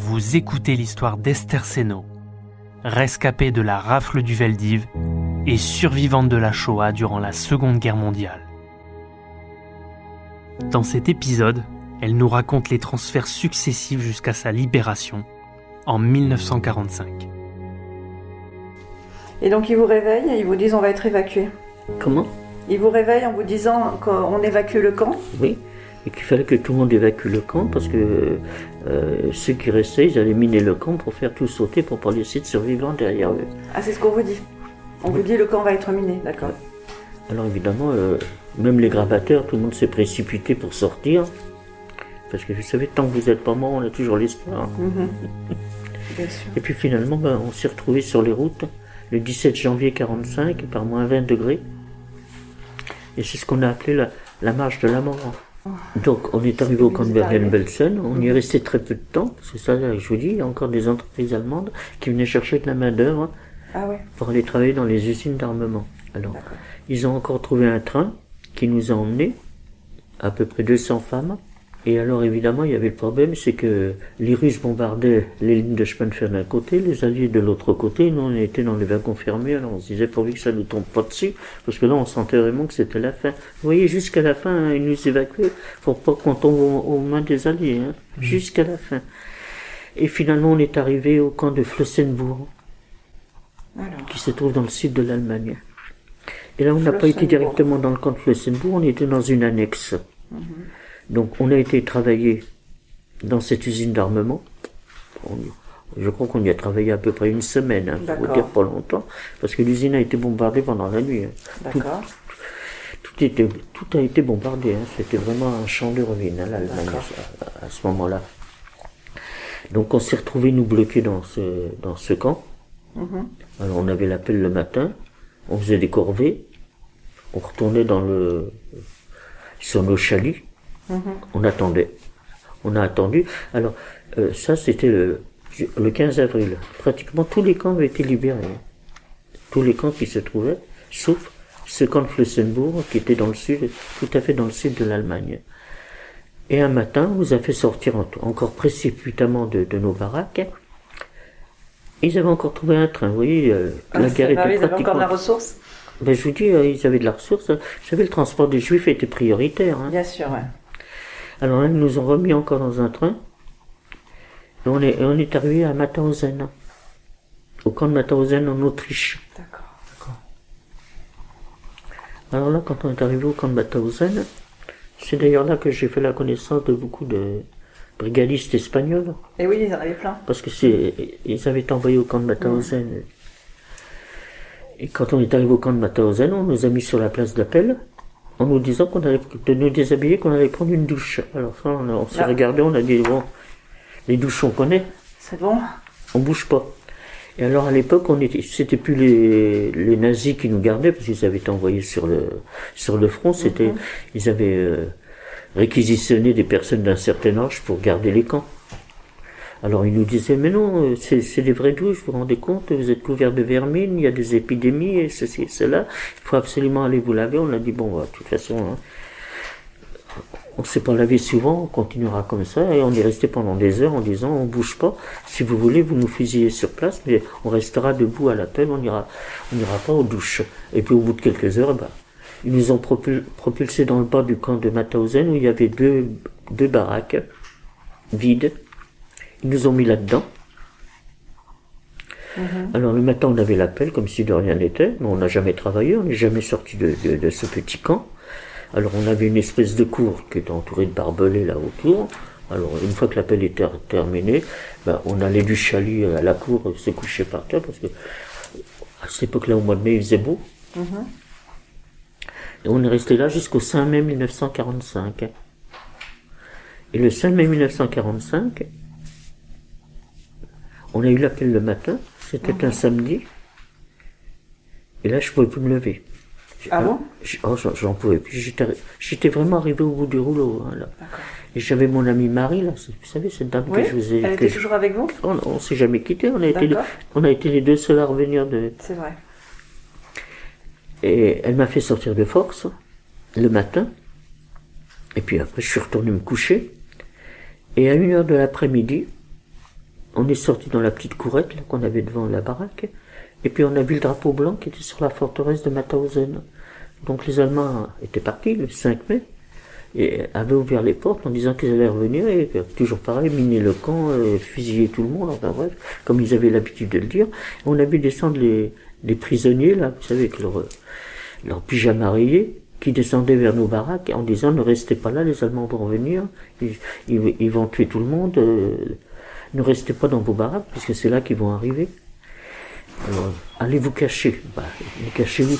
vous écoutez l'histoire d'Esther Seno, rescapée de la rafle du Veldiv et survivante de la Shoah durant la Seconde Guerre mondiale. Dans cet épisode, elle nous raconte les transferts successifs jusqu'à sa libération en 1945. Et donc ils vous réveillent et ils vous disent on va être évacué. Comment? Ils vous réveillent en vous disant qu'on évacue le camp Oui. Et qu'il fallait que tout le monde évacue le camp parce que euh, ceux qui restaient, ils allaient miner le camp pour faire tout sauter pour pas laisser de survivants derrière eux. Ah, c'est ce qu'on vous dit On vous dit le camp va être miné, d'accord. Alors évidemment, euh, même les gravateurs, tout le monde s'est précipité pour sortir. Parce que vous savez, tant que vous n'êtes pas mort, on a toujours l'espoir. Bien sûr. Et puis finalement, ben, on s'est retrouvés sur les routes le 17 janvier 45 par moins 20 degrés. Et c'est ce qu'on a appelé la, la marche de la mort. Donc on est arrivé au camp de Bergen-Belsen, on y est resté très peu de temps, c'est ça que je vous dis, il y a encore des entreprises allemandes qui venaient chercher de la main d'œuvre Ah ouais, pour aller travailler dans les usines d'armement. Alors, ils ont encore trouvé un train qui nous a emmenés, à peu près 200 femmes. Et alors évidemment, il y avait le problème, c'est que les Russes bombardaient les lignes de chemin de fer d'un côté, les Alliés de l'autre côté. Nous, on était dans les wagons fermés, alors on se disait pourvu que ça nous tombe pas dessus, parce que là, on sentait vraiment que c'était la fin. Vous voyez, jusqu'à la fin, hein, ils nous évacuaient pour pas qu'on tombe aux, aux mains des Alliés, hein, jusqu'à la fin. Et finalement, on est arrivé au camp de Flossenbourg, Alors, qui se trouve dans le sud de l'Allemagne. Et là, on n'a pas été directement dans le camp de Flossenbourg, on était dans une annexe. Donc, on a été travailler dans cette usine d'armement. Je crois qu'on y a travaillé à peu près une semaine, hein, pour vous dire pas longtemps, parce que l'usine a été bombardée pendant la nuit. hein. d'accord. Tout, était, tout a été bombardé, hein. c'était vraiment un champ de ruines, hein, l'Allemagne, à, à ce moment-là. Donc, on s'est retrouvés, nous, bloqués dans ce, dans ce camp. Mhm. Alors on avait l'appel le matin, on faisait des corvées, on retournait dans le sur nos chalets, Mhm. on attendait. On a attendu. Alors euh, ça c'était le, le 15 avril. Pratiquement tous les camps avaient été libérés. Tous les camps qui se trouvaient, sauf ce camp de qui était dans le sud, tout à fait dans le sud de l'Allemagne. Et un matin, on nous a fait sortir en- encore précipitamment de, de nos baraques. Ils avaient encore trouvé un train, vous voyez, euh, Ah, la vrai, était ils avaient encore de la pratiquement... ressource? Ben, je vous dis, euh, ils avaient de la ressource. Vous savez, le transport des juifs était prioritaire. hein. Bien sûr, ouais. Alors là, ils nous ont remis encore dans un train. Et on est, et on est arrivé à Mauthausen, au camp de Mauthausen en Autriche. D'accord. Alors là, quand on est arrivé au camp de Mauthausen, c'est d'ailleurs là que j'ai fait la connaissance de beaucoup de brigadistes espagnols. Et oui, ils en avaient plein. Parce que c'est, ils avaient été envoyés au camp de Mauthausen. Et quand on est arrivé au camp de Mauthausen, on nous a mis sur la place d'appel, en nous disant qu'on allait, de nous déshabiller, qu'on allait prendre une douche. Alors ça, on, s'est Ah. regardé, on a dit, bon, les douches on connaît, C'est bon? On bouge pas. Et alors à l'époque, on était, c'était plus les, les nazis qui nous gardaient, parce qu'ils avaient été envoyés sur le, sur le front, c'était, ils avaient euh, réquisitionné des personnes d'un certain âge pour garder les camps. Alors ils nous disaient, mais non, euh, c'est, des vraies douches, vous vous rendez compte, vous êtes couverts de vermine, il y a des épidémies, et ceci et cela, il faut absolument aller vous laver. On a dit, bon, bah, de toute façon, hein, on ne s'est pas lavé souvent, on continuera comme ça, et on est resté pendant des heures en disant, on bouge pas, si vous voulez, vous nous fusillez sur place, mais on restera debout à l'appel, on n'ira on n'ira pas aux douches. Et puis au bout de quelques heures, bah, ils nous ont propul- propulsés dans le bas du camp de Mauthausen, où il y avait deux, deux baraques vides. Ils nous ont mis là-dedans. Alors le matin, on avait l'appel comme si de rien n'était, mais on n'a jamais travaillé, on n'est jamais sorti de, de- de ce petit camp. Alors on avait une espèce de cour qui était entourée de barbelés là autour. Alors une fois que l'appel était terminé, ben, on allait du chalet à la cour se coucher par terre parce que à cette époque-là, au mois de mai, il faisait beau. Et on est resté là jusqu'au 5 mai 1945. Et le 5 mai 1945, on a eu l'appel le matin, c'était un samedi. Et là, je pouvais plus me lever. Ah bon? J- oh, j'en- pouvais plus. J'étais vraiment arrivé au bout du rouleau. hein, là. Et j'avais mon amie Marie, là, vous savez, cette dame Oui que je vous ai... Elle était je- toujours avec vous? On, on s'est jamais quitté, on a, été on a été les deux seuls à revenir de... C'est vrai. Et elle m'a fait sortir de force, le matin. Et puis après, je suis retourné me coucher. Et à une heure de l'après-midi, on est sorti dans la petite courette qu'on avait devant la baraque, et puis on a vu le drapeau blanc qui était sur la forteresse de Mauthausen. Donc les Allemands étaient partis le 5 mai, et avaient ouvert les portes en disant qu'ils allaient revenir, et toujours pareil, miner le camp, euh, fusiller tout le monde, enfin bref, comme ils avaient l'habitude de le dire. On a vu descendre les, les prisonniers, là, vous savez, avec leur, leur pyjama rayé, qui descendaient vers nos baraques en disant ne restez pas là, les Allemands vont revenir, ils, ils, ils vont tuer tout le monde, euh, ne restez pas dans vos baraques, puisque c'est là qu'ils vont arriver. Alors, allez vous cacher. Bah, cachez-vous.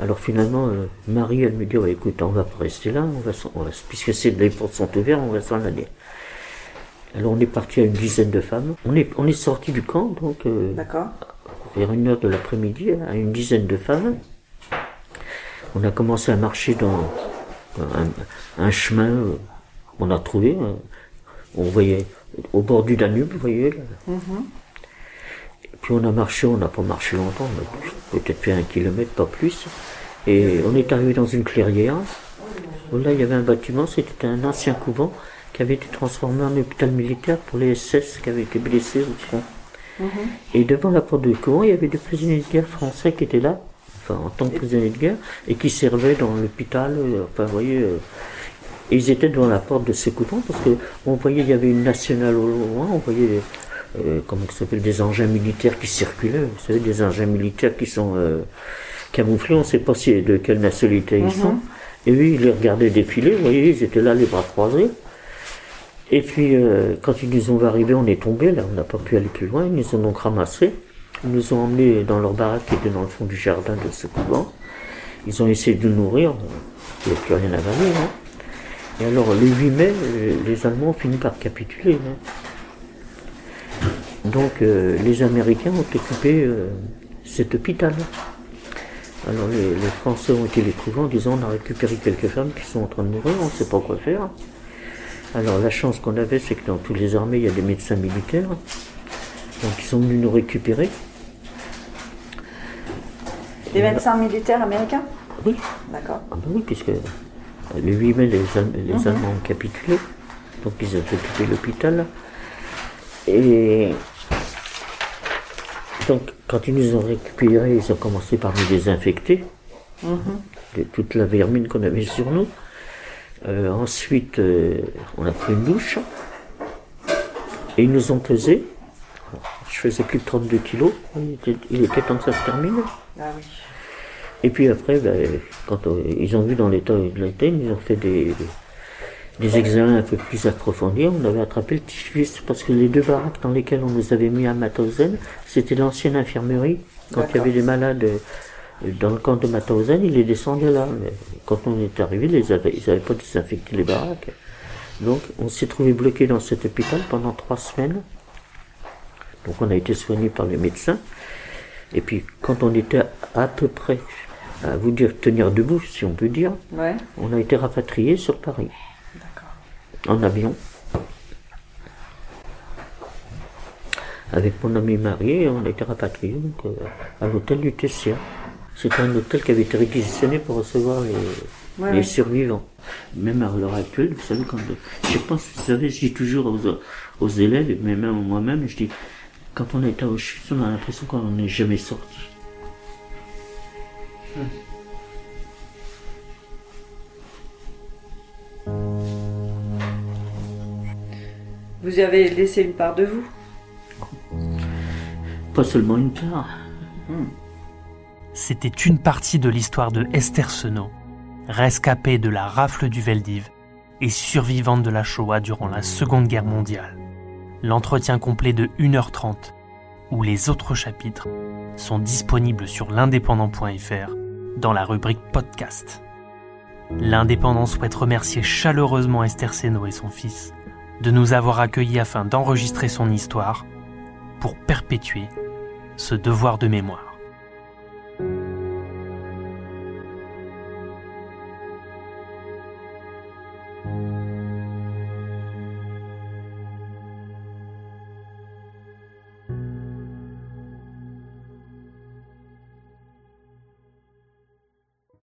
Alors finalement, euh, Marie, elle me dit, écoute, on va pas rester là, on va, on va puisque c'est les portes sont ouvertes, on va s'en aller. Alors on est parti à une dizaine de femmes. On est, on est sorti du camp, donc, euh, vers une heure de l'après-midi, à une dizaine de femmes. On a commencé à marcher dans un, chemin, euh, on a trouvé, on voyait au bord du Danube, vous voyez. Là. Mm-hmm. Puis on a marché, on n'a pas marché longtemps, on a peut-être fait un kilomètre, pas plus. Et on est arrivé dans une clairière. là, il y avait un bâtiment, c'était un ancien couvent qui avait été transformé en hôpital militaire pour les SS qui avaient été blessés au front. Mhm. Et devant la porte du couvent, il y avait des prisonniers de guerre français qui étaient là, enfin en tant que prisonniers de guerre, et qui servaient dans l'hôpital. Euh, enfin, vous voyez, euh, ils étaient devant la porte de ce couvent parce que on voyait, il y avait une nationale au loin, on voyait euh, comment ça s'appelle, des engins militaires qui circulaient. Vous savez, des engins militaires qui sont euh, camouflés, on ne sait pas si, de quelle nationalité ils sont. Mhm. Et oui, ils les regardaient défiler, vous voyez, ils étaient là, les bras croisés. Et puis, euh, quand ils nous ont arrivé, on est tombé, là, on n'a pas pu aller plus loin, ils nous ont donc ramassés. Ils nous ont emmenés dans leur baraque qui était dans le fond du jardin de ce couvent. Ils ont essayé de nous nourrir, il n'y a plus rien à avaler. Hein. Et alors, le 8 mai, les Allemands ont fini par capituler. Hein. Donc euh, les Américains ont occupé euh, cet hôpital. Alors les, Français ont été les trouver en disant on a récupéré quelques femmes qui sont en train de mourir, on ne sait pas quoi faire. Alors la chance qu'on avait, c'est que dans toutes les armées, il y a des médecins militaires. Donc ils sont venus nous récupérer. Des médecins militaires américains? Oui. D'accord. Ah ben oui, puisque le 8 mai, les, mhm. Allemands ont capitulé. Donc ils ont occupé l'hôpital. Et donc, quand ils nous ont récupérés, ils ont commencé par nous désinfecter mhm. de toute la vermine qu'on avait sur nous. Euh, ensuite, euh, on a pris une douche et ils nous ont pesé. Je faisais plus de 32 kilos. Il était, temps que ça se termine. Ah et puis après, ben, quand euh, ils ont vu dans l'état de l'été, ils ont fait des, des examens un peu plus approfondis, on avait attrapé le typhus parce que les deux baraques dans lesquelles on nous avait mis à Mauthausen, c'était l'ancienne infirmerie. Quand il y avait des malades euh, dans le camp de Mauthausen, ils les descendaient là. Mais quand on est arrivé, ils n'avaient pas désinfecté les baraques. Donc on s'est trouvé bloqué dans cet hôpital pendant trois semaines. Donc on a été soigné par les médecins. Et puis quand on était à peu près à vous dire tenir debout, si on peut dire, on a été rapatrié sur Paris en avion. Avec mon ami marié, on a été rapatriés donc, euh, à l'hôtel du Tessia. C'est un hôtel qui avait été réquisitionné pour recevoir les, survivants. Même à l'heure actuelle, vous savez, quand je pense, vous savez, je dis toujours aux, élèves, mais même moi-même, je dis, quand on est à Auschwitz, on a l'impression qu'on n'est jamais sorti. Vous avez laissé une part de vous Pas seulement une part. Hmm. C'était une partie de l'histoire de Esther Senot, rescapée de la rafle du Veldiv et survivante de la Shoah durant la Seconde Guerre mondiale. L'entretien complet de 1h30, où les autres chapitres sont disponibles sur l'indépendant.fr dans la rubrique podcast. L'Indépendant souhaite remercier chaleureusement Esther Senot et son fils de nous avoir accueillis afin d'enregistrer son histoire pour perpétuer ce devoir de mémoire.